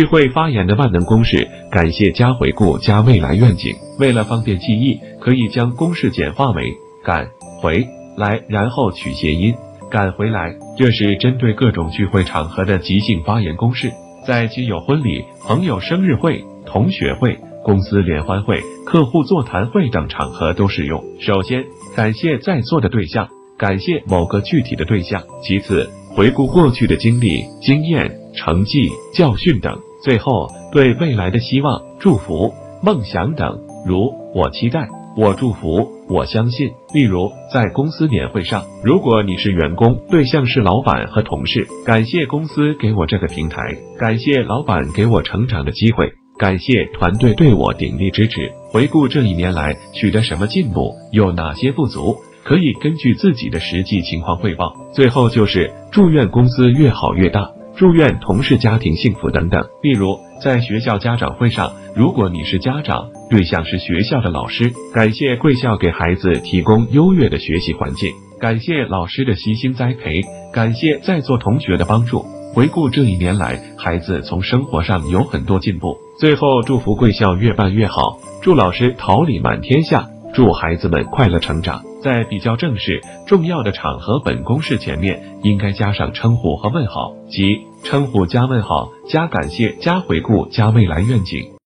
聚会发言的万能公式：感谢加回顾加未来愿景。为了方便记忆，可以将公式简化为感回来，然后取谐音赶回来。这是针对各种聚会场合的即兴发言公式，在亲友婚礼、朋友生日会、同学会、公司联欢会、客户座谈会等场合都适用。首先，感谢在座的对象，感谢某个具体的对象；其次，回顾过去的经历、经验、成绩、教训等。最后，对未来的希望、祝福、梦想等，如我期待、我祝福、我相信。例如，在公司年会上，如果你是员工，对象是老板和同事，感谢公司给我这个平台，感谢老板给我成长的机会，感谢团队对我鼎力支持。回顾这一年来取得什么进步，有哪些不足，可以根据自己的实际情况汇报。最后就是祝愿公司越好越大。祝愿同事家庭幸福等等。例如，在学校家长会上，如果你是家长，对象是学校的老师，感谢贵校给孩子提供优越的学习环境，感谢老师的悉心栽培，感谢在座同学的帮助。回顾这一年来，孩子从生活上有很多进步。最后，祝福贵校越办越好，祝老师桃李满天下，祝孩子们快乐成长。在比较正式、重要的场合，本公式前面应该加上称呼和问号，即称呼加问号加感谢加回顾加未来愿景。